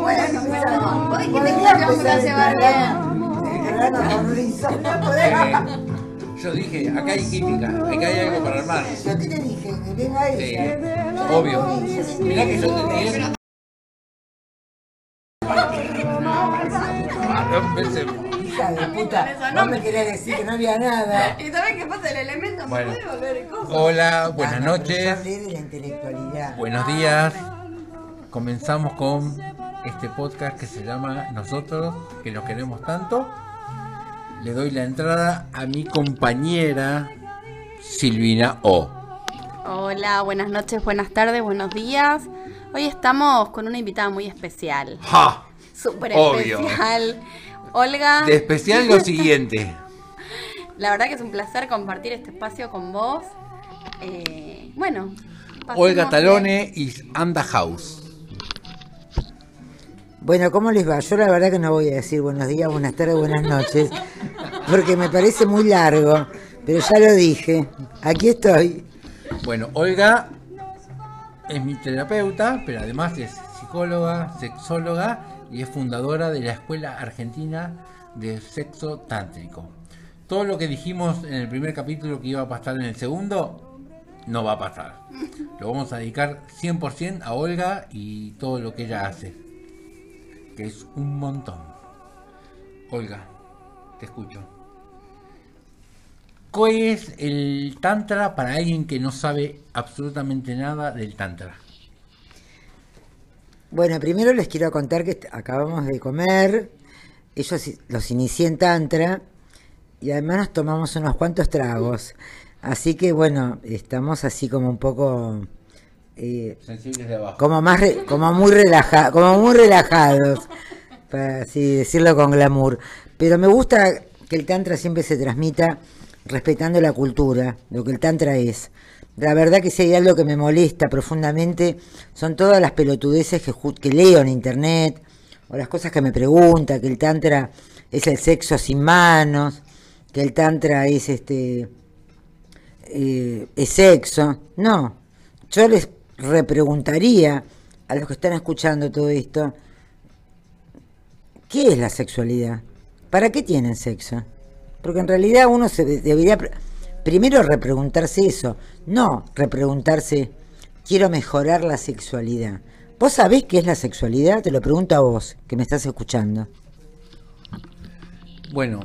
Bueno, ¿vos dijiste que vamos a llevar bien? Yo dije, acá hay química, acá hay algo para armar. Yo te dije, que venga Sí, obvio. Mirá que yo te dije. No pensemos. Hija de puta, no me querés decir que no había nada. ¿Y sabes qué pasa? El elemento se Bueno. puede volver cosas. Hola, buenas Ah, no, noches, hablé de la intelectualidad. buenos días. Comenzamos con este podcast que se llama Nosotros, que nos queremos tanto. Le doy la entrada a mi compañera Silvina O. Hola, buenas noches, buenas tardes, buenos días. Hoy estamos con una invitada muy especial. ¡Ja! Súper Obvio. especial. Olga, De especial lo siguiente. la verdad que es un placer compartir este espacio con vos. Eh, bueno. Olga. Talone y Anda House. Bueno, ¿cómo les va? Yo la verdad que no voy a decir buenos días, buenas tardes, buenas noches, porque me parece muy largo, pero ya lo dije. Aquí estoy. Bueno, Olga es mi terapeuta, pero además es psicóloga, sexóloga y es fundadora de la Escuela Argentina de Sexo Tántrico. Todo lo que dijimos en el primer capítulo que iba a pasar en el segundo, no va a pasar. Lo vamos a dedicar 100% a Olga y todo lo que ella hace, que es un montón. Olga, te escucho. ¿Qué es el Tantra para alguien que no sabe absolutamente nada del Tantra? Bueno, primero les quiero contar que acabamos de comer, ellos los inicié en Tantra y además nos tomamos unos cuantos tragos. Así que bueno, estamos así como un poco... eh, Sensibles de abajo. como más re- como muy relaja, como muy relajados para así decirlo con glamour pero me gusta que el tantra siempre se transmita respetando la cultura lo que el tantra es la verdad que si hay algo que me molesta profundamente son todas las pelotudeces que, leo en internet o las cosas que me pregunta que el tantra es el sexo sin manos que el tantra es este eh, es sexo. No, yo les repreguntaría a los que están escuchando todo esto, ¿qué es la sexualidad? ¿Para qué tienen sexo? Porque en realidad uno se de- debería primero repreguntarse eso, no repreguntarse, quiero mejorar la sexualidad. ¿Vos sabés qué es la sexualidad? Te lo pregunto a vos, que me estás escuchando. Bueno,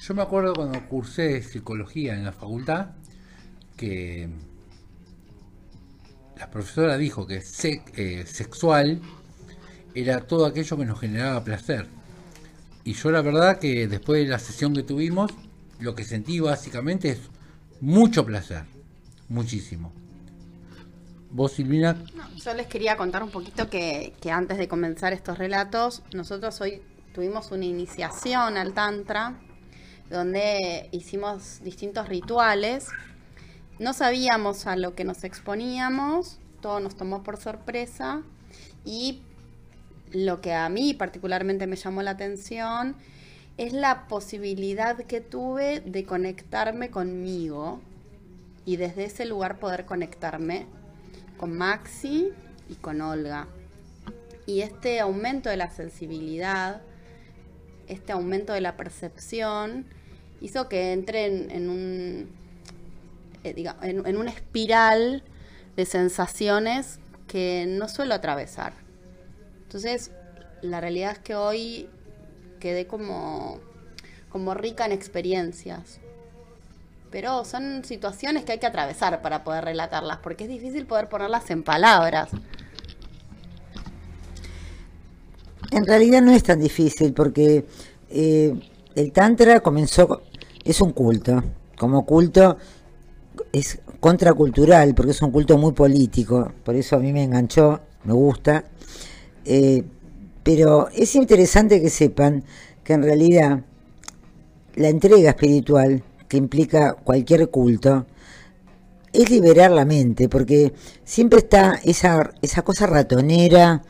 yo me acuerdo cuando cursé psicología en la facultad que la profesora dijo que eh, sexual era todo aquello que nos generaba placer. Y yo la verdad que después de la sesión que tuvimos, lo que sentí básicamente es mucho placer, muchísimo. ¿Vos, Silvina? Yo les quería contar un poquito que, que antes de comenzar estos relatos, nosotros hoy tuvimos una iniciación al Tantra, donde hicimos distintos rituales. No sabíamos a lo que nos exponíamos, todo nos tomó por sorpresa y lo que a mí particularmente me llamó la atención es la posibilidad que tuve de conectarme conmigo y desde ese lugar poder conectarme con Maxi y con Olga. Y este aumento de la sensibilidad, este aumento de la percepción, hizo que entre en, un, eh, en, en una espiral de sensaciones que no suelo atravesar. Entonces, la realidad es que hoy quedé como, como rica en experiencias. Pero son situaciones que hay que atravesar para poder relatarlas, porque es difícil poder ponerlas en palabras. En realidad no es tan difícil porque eh, el Tantra comenzó, co- es un culto, como culto es contracultural porque es un culto muy político, por eso a mí me enganchó, me gusta, eh, pero es interesante que sepan que en realidad la entrega espiritual que implica cualquier culto es liberar la mente, porque siempre está esa, esa cosa ratonera,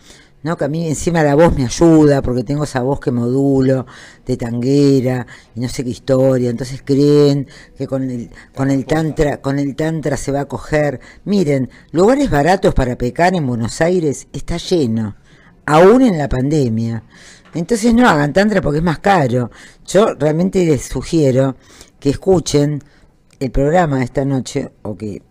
¿no? Que a mí encima la voz me ayuda, porque tengo esa voz que modulo, de tanguera, y no sé qué historia, entonces creen que con el, con el tantra, con el tantra se va a coger. Miren, lugares baratos para pecar en Buenos Aires está lleno, aún en la pandemia. Entonces no hagan tantra porque es más caro. Yo realmente les sugiero que escuchen el programa esta noche o que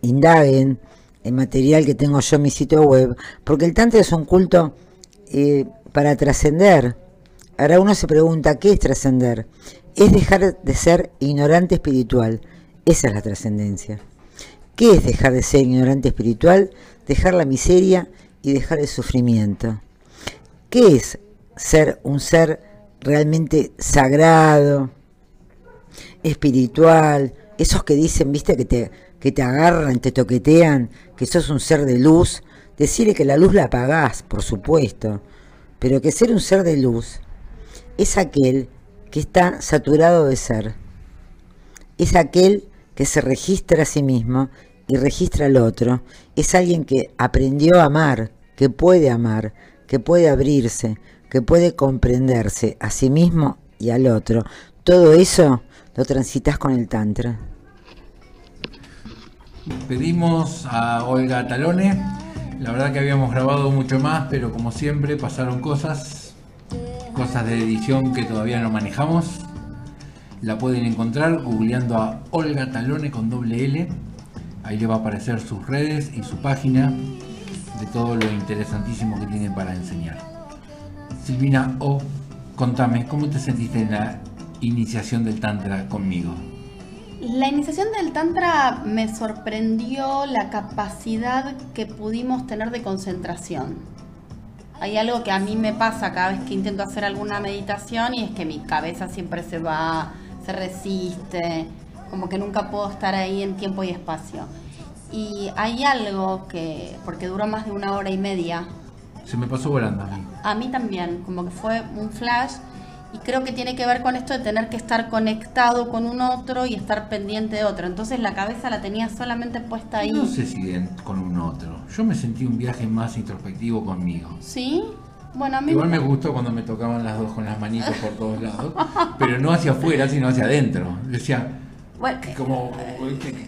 indaguen el material que tengo yo en mi sitio web, porque el Tantra es un culto eh, para trascender. Ahora uno se pregunta, ¿qué es trascender? Es dejar de ser ignorante espiritual. Esa es la trascendencia. ¿Qué es dejar de ser ignorante espiritual? Dejar la miseria y dejar el sufrimiento. ¿Qué es ser un ser realmente sagrado, espiritual? Esos que dicen, viste, que te, que te agarran, te toquetean, que sos un ser de luz, decirle que la luz la apagás, por supuesto, pero que ser un ser de luz es aquel que está saturado de ser, es aquel que se registra a sí mismo y registra al otro, es alguien que aprendió a amar, que puede amar, que puede abrirse, que puede comprenderse a sí mismo y al otro. Todo eso lo transitas con el Tantra. Pedimos a Olga Talone. La verdad que habíamos grabado mucho más, pero como siempre pasaron cosas, cosas de edición que todavía no manejamos. La pueden encontrar googleando a Olga Talone con doble L. Ahí le va a aparecer sus redes y su página de todo lo interesantísimo que tiene para enseñar. Silvina O, contame, ¿cómo te sentiste en la iniciación del Tantra conmigo? La iniciación del Tantra me sorprendió la capacidad que pudimos tener de concentración. Hay algo que a mí me pasa cada vez que intento hacer alguna meditación y es que mi cabeza siempre se va, se resiste, como que nunca puedo estar ahí en tiempo y espacio. Y hay algo que, porque duró más de una hora y media. Se me pasó volando a mí. A mí también, como que fue un flash y creo que tiene que ver con esto de tener que estar conectado con un otro y estar pendiente de otro. Entonces la cabeza la tenía solamente puesta ahí. No sé si con un otro. Yo me sentí un viaje más introspectivo conmigo. ¿Sí? Bueno, a mí Igual me gustó cuando me tocaban las dos con las manitos por todos lados, pero no hacia afuera, sino hacia adentro. Decía, bueno, como,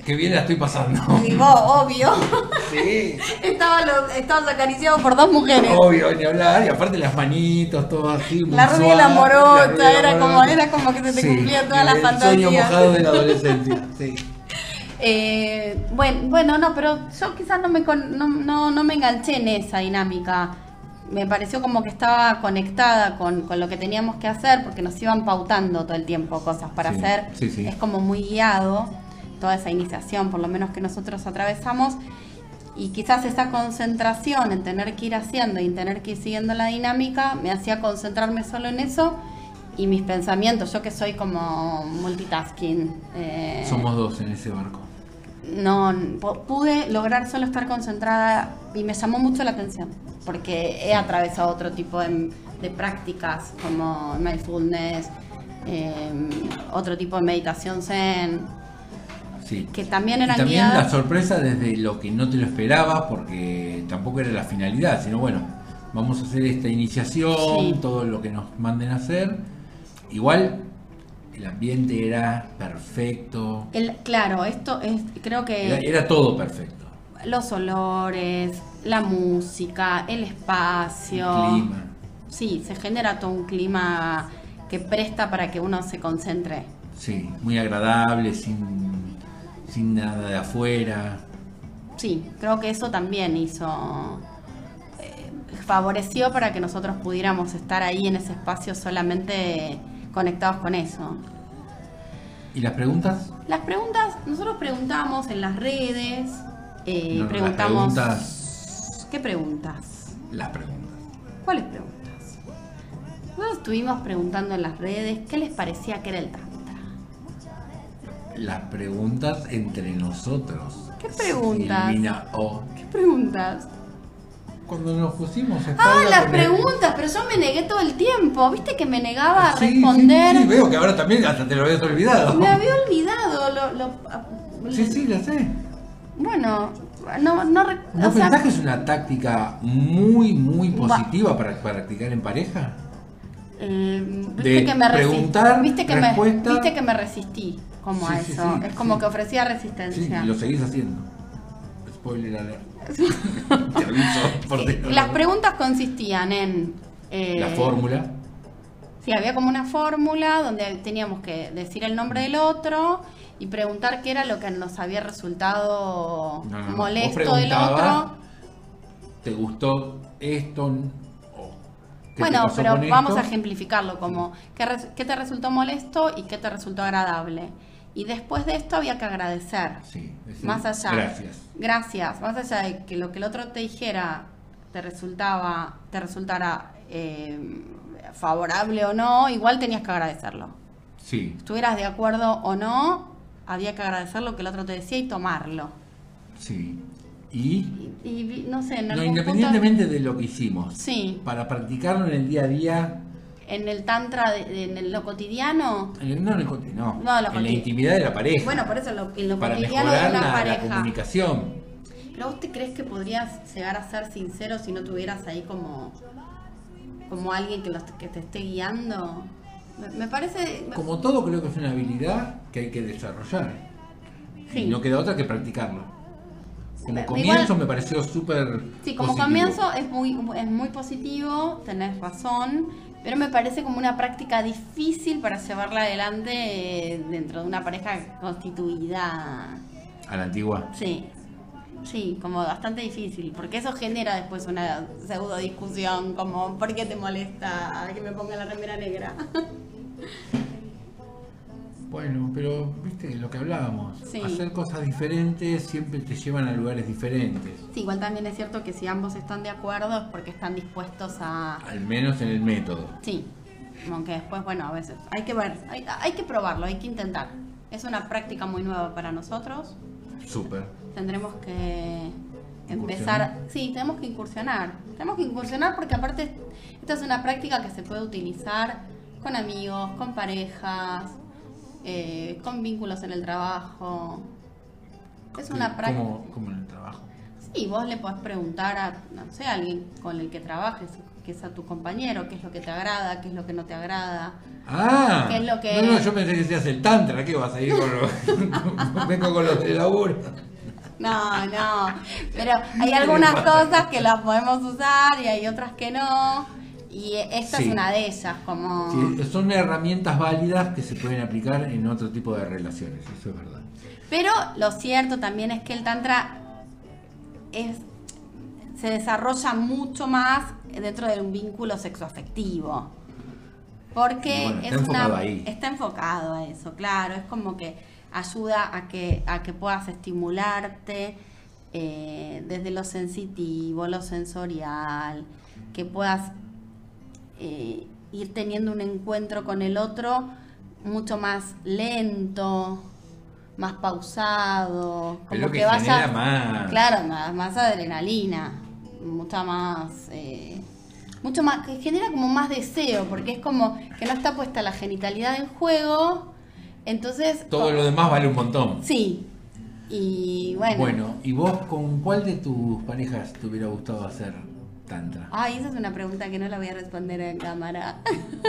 que, bien la estoy pasando. Digo, obvio. Sí. Estaba estabas acariciado por dos mujeres. Obvio, ni hablar. Y aparte las manitos, todo así. la rubia y la morota, era, como, era como que se te cumplía toda la fantasía. El sueño mojado de la adolescencia, sí. Eh, bueno, bueno, no, pero yo quizás no me, no, no, no me enganché en esa dinámica me pareció como que estaba conectada con, lo que teníamos que hacer porque nos iban pautando todo el tiempo cosas para hacer. Es como muy guiado toda esa iniciación, por lo menos que nosotros atravesamos. Y quizás esa concentración en tener que ir haciendo y en tener que ir siguiendo la dinámica me hacía concentrarme solo en eso y mis pensamientos, yo que soy como multitasking. Eh, Somos dos en ese barco. No, pude lograr solo estar concentrada y me llamó mucho la atención porque he atravesado otro tipo de, prácticas como mindfulness, em, otro tipo de meditación zen, sí. que también eran y también la sorpresa desde lo que no te lo esperabas, porque tampoco era la finalidad, sino bueno, vamos a hacer esta iniciación, todo lo que nos manden a hacer. Igual el ambiente era perfecto. El, claro, esto es, creo que... era todo perfecto. Los olores, la música, el espacio. El clima. Sí, se genera todo un clima que presta para que uno se concentre. Sí, muy agradable, sin, sin nada de afuera. Sí, creo que eso también hizo, eh, favoreció para que nosotros pudiéramos estar ahí en ese espacio solamente conectados con eso. ¿Y las preguntas? Las preguntas, nosotros preguntamos en las redes, eh, preguntamos... ¿Qué preguntas? Las preguntas. ¿Cuáles preguntas? Nosotros estuvimos preguntando en las redes qué les parecía que era el Tantra. Las preguntas entre nosotros. ¿Qué preguntas? o. ¿Qué preguntas? Cuando nos pusimos Ah, las preguntas, pero yo me negué todo el tiempo. ¿Viste que me negaba a responder? Sí, veo que ahora también hasta te lo habías olvidado. Me había olvidado. Lo, Sí, sí, lo sé. Bueno, no, no, ¿No sea, pensás que es una táctica muy, muy Va- positiva para practicar en pareja? eh, viste de que me preguntar, viste que me, viste que me resistí como a Sí, sí, eso. sí, es como sí. que ofrecía Sí, resistencia. y lo seguís haciendo. Spoiler alert. Te aviso por teléfono. Las preguntas consistían en eh, La fórmula. Sí, había como una fórmula donde teníamos que decir el nombre del otro y preguntar qué era lo que nos había resultado No, no, molesto del otro. ¿Te gustó esto? O, ¿qué te Bueno, pero vamos esto? a ejemplificarlo como ¿qué, qué te resultó molesto y qué te resultó agradable. Y después de esto había que agradecer. Sí, decir, Más allá. Gracias. Gracias. Más allá de que lo que el otro te dijera te resultaba, te resultara eh, favorable o no, igual tenías que agradecerlo. Sí, Estuvieras de acuerdo o no, había que agradecer lo que el otro te decía y tomarlo. sí. Y Y, y no sé, en no, algún independientemente de lo que hicimos, sí, para practicarlo en el día a día, en el tantra, de- en lo cotidiano. no no, No, lo en la intimidad de la pareja, Bueno, por eso lo, en lo para cotidiano de mejorar la, la pareja. comunicación. Pero vos te crees que podrías llegar a ser sincero si no tuvieras ahí como, como alguien que, los- que te esté guiando. Me, me parece. Como todo, creo que es una habilidad que hay que desarrollar. Sí. Y no queda otra que practicarlo. Como Igual- comienzo me pareció súper. Sí, como positivo. comienzo es muy, es muy positivo, tenés razón, pero me parece como una práctica difícil para llevarla adelante eh, dentro de una pareja constituida. A la antigua. Sí, sí, como bastante difícil, porque eso genera después una pseudo discusión, como ¿por qué te molesta que me ponga la remera negra? Bueno, pero viste lo que hablábamos. Sí. Hacer cosas diferentes siempre te llevan a lugares diferentes. Sí, igual también es cierto que si ambos están de acuerdo es porque están dispuestos a... Al menos en el método. Sí, aunque después, bueno, a veces hay que ver, hay, hay que probarlo, hay que intentar. Es una práctica muy nueva para nosotros. Súper. Tendremos que empezar, sí, tenemos que incursionar. Tenemos que incursionar porque aparte esta es una práctica que se puede utilizar con amigos, con parejas, eh, con vínculos en el trabajo. Es una práctica... Como, como en el trabajo. Sí, vos le podés preguntar a, no sé, a alguien con el que trabajes, que es a tu compañero, qué es lo que te agrada, qué es lo que no te agrada. Ah, ¿Qué es lo que- no, no, yo pensé que seas el tantra, ¿qué vas a ir con los... Vengo con los de laburo. No, no, pero hay algunas cosas que las podemos usar y hay otras que no. Y esta Sí. es una de ellas, como... Sí, son herramientas válidas que se pueden aplicar en otro tipo de relaciones, eso es verdad. Pero lo cierto también es que el tantra es, se desarrolla mucho más dentro de un vínculo sexoafectivo. Porque Y bueno, está es enfocado una, ahí. está enfocado a eso, claro. Es como que ayuda a que, a que puedas estimularte eh, desde lo sensitivo, lo sensorial, que puedas eh, ir teniendo un encuentro con el otro mucho más lento, más pausado, como Pero que que vaya más- claro, más, más adrenalina, mucha más eh, mucho más que genera como más deseo, porque es como que no está puesta la genitalidad en juego, entonces Todo lo demás vale un montón. sí. Y bueno, Bueno, ¿y vos con cuál de tus parejas te hubiera gustado hacer tantra? Ay, esa es una pregunta que no la voy a responder en cámara.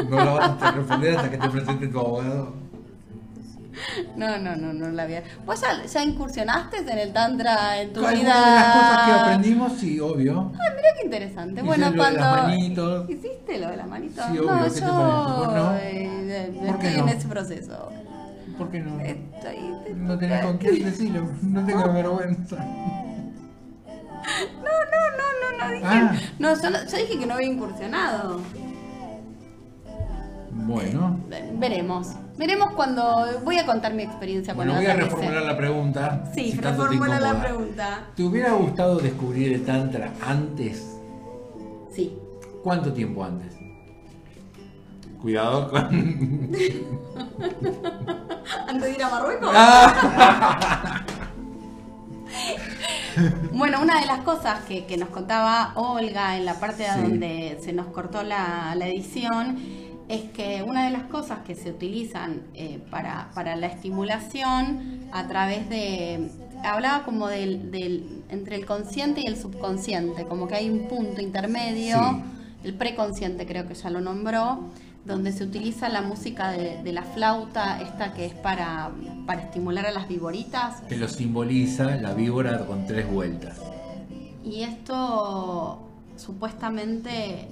No lo vas a responder hasta que te presente tu abogado. No, no, no, no la voy a. ¿Vos ya, ya incursionaste en el tantra en tu vida? de las cosas que aprendimos, sí, obvio. Ay, mira qué interesante. Bueno, lo de cuando. las manitos. ¿Hiciste lo de las manitos? Sí, obvio, no, ¿qué yo te parece? ¿Vos no? eh, ¿Por qué no? en ese proceso. ¿Por qué no? Estoy. No tenés con quién decirlo, no tengas vergüenza. No, no, no, no, dije. Ah. No, yo, dije que no había incursionado. Bueno, Ve- Veremos. Veremos cuando. Voy a contar mi experiencia bueno, cuando voy a reformular la pregunta. Sí, si reformula la pregunta. ¿Te hubiera gustado descubrir el Tantra antes? Sí. ¿Cuánto tiempo antes? Cuidado con. Antes de ir a Marruecos. Ah. Bueno, una de las cosas que, que nos contaba Olga en la parte Sí. donde se nos cortó la, la edición es que una de las cosas que se utilizan eh, para, para la estimulación a través de hablaba como del, del entre el consciente y el subconsciente, como que hay un punto intermedio, Sí. el preconsciente creo que ya lo nombró, donde se utiliza la música de, de la flauta, esta que es para, para estimular a las viboritas, Que lo simboliza la víbora con tres vueltas. y esto supuestamente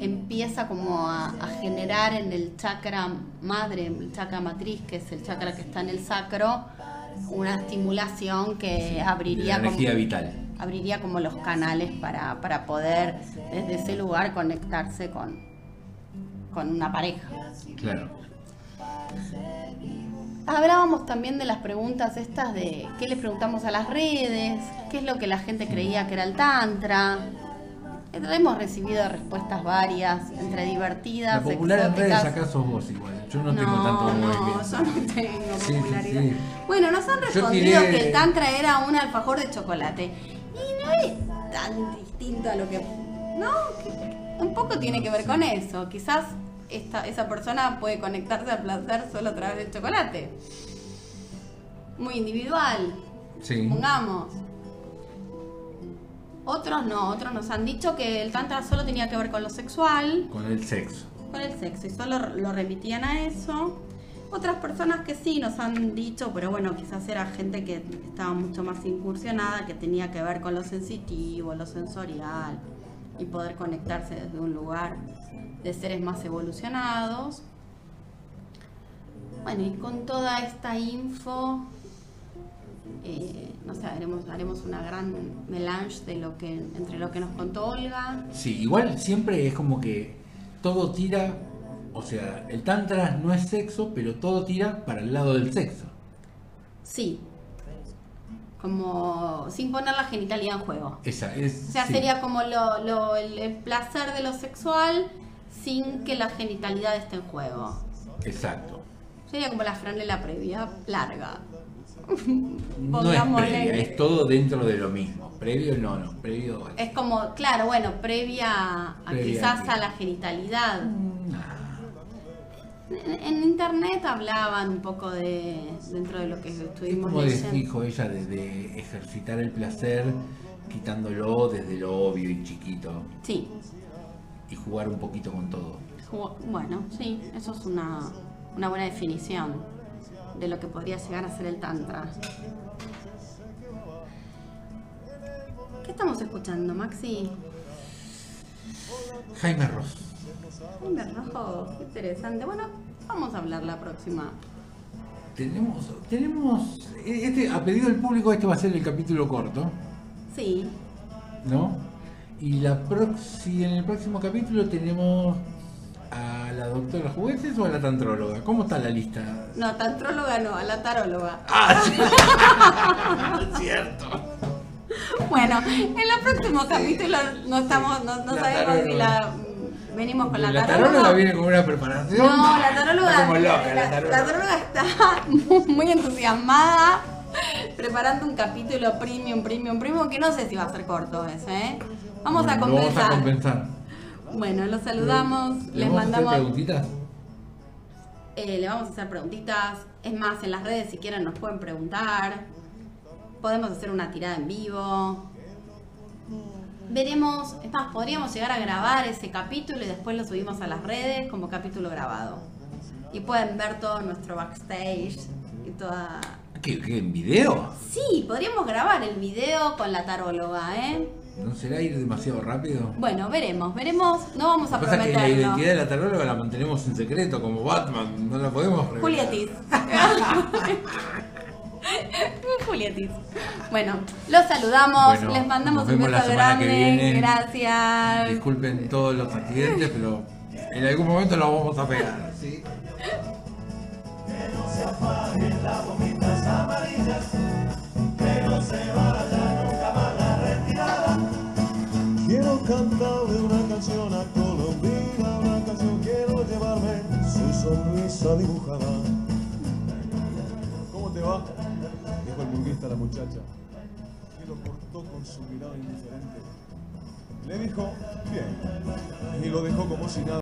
empieza como a, a generar en el chakra madre, el chakra matriz, que es el chakra que está en el sacro, una estimulación que abriría como, energía vital. abriría como los canales para, para poder desde ese lugar conectarse con, con una pareja. Claro. Hablábamos también de las preguntas estas de qué le preguntamos a las redes, qué es lo que la gente creía que era el tantra. Hemos recibido respuestas varias, entre divertidas, La popular en redes exóticas. acá sos vos igual. Yo no, No, tengo tanto no, yo no tengo Sí, popularidad. sí. Bueno, nos han respondido tiré- que el tantra era un alfajor de chocolate. Y no es tan distinto a lo que... No, que- un poco tiene que ver con eso. Quizás esta, esa persona puede conectarse al placer solo a través del chocolate. Muy individual, Sí. pongamos. Otros no, otros nos han dicho que el tantra solo tenía que ver con lo sexual Con el sexo. con el sexo y solo lo remitían a eso. Otras personas que sí nos han dicho, pero bueno, quizás era gente que estaba mucho más incursionada, que tenía que ver con lo sensitivo, lo sensorial y poder conectarse desde un lugar de seres más evolucionados. Bueno, y con toda esta info, eh, no sé, haremos, haremos una gran melange de lo que, entre lo que nos contó Olga, Sí, igual siempre es como que todo tira, o sea, el tantra no es sexo, pero todo tira para el lado del sexo. Sí. Como sin poner la genitalidad en juego. Esa es. O sea, sí. sería como lo, lo- el, el placer de lo sexual sin que la genitalidad esté en juego. Exacto. Sería como la franela previa larga. No es previa, es todo dentro de lo mismo. Previo no, no, previo. Es como, claro, bueno, previa a Previa quizás a la genitalidad. Nah. En, internet hablaban un poco de, dentro de lo que Es estuvimos como leyendo. dijo ella, de, de ejercitar el placer quitándolo desde lo obvio y chiquito Sí, y jugar un poquito con todo. Bueno, sí, eso es una, una buena definición de lo que podría llegar a ser el Tantra. ¿Qué estamos escuchando, Maxi? Jaime Ross. Un rojo, qué interesante. Bueno, vamos a hablar la próxima. Tenemos, tenemos, este, a pedido del público este va a ser el capítulo corto, Sí, ¿no? Y la proxi, en el próximo capítulo tenemos a la doctora Juguetes o a la tantróloga. ¿Cómo está la lista? no, tantróloga no, a la taróloga. Ah, sí. Es cierto. Bueno, en el próximo capítulo no estamos, no, sabemos si taróloga. la venimos con la, La taróloga. taróloga viene con una preparación. No, la taróloga, Está como loca, la, la la taróloga. está muy entusiasmada preparando un capítulo premium, premium, premium, que no sé si va a ser corto ese, ¿eh? Vamos a Bueno, compensar. Vamos a compensar. Bueno, los saludamos, ¿Le les vamos a hacer mandamos, preguntitas? eh, le vamos a hacer preguntitas. Es más, en las redes si quieren nos pueden preguntar. Podemos hacer una tirada en vivo. Veremos, es más, podríamos llegar a grabar ese capítulo y después lo subimos a las redes como capítulo grabado. Y pueden ver todo nuestro backstage y toda... ¿Qué, qué, en video? Sí, podríamos grabar el video con la taróloga, ¿eh? ¿No será ir demasiado rápido? Bueno, veremos, veremos. No vamos a Lo pasa que la prometerlo. identidad de la taróloga la mantenemos en secreto, como Batman, no la podemos revelar. Julietis. Julietis. Bueno, los saludamos, Bueno, les mandamos un la beso que grande. viene. Gracias. Disculpen todos los accidentes, pero en algún momento lo vamos a pegar. ¿sí? Quiero cantarle una canción a Colombina, una canción quiero llevarme su sonrisa dibujada. ¿Cómo te va? Dijo el burguista a la muchacha, que lo cortó con su mirada indiferente. Le dijo, bien, y lo dejó como si nada.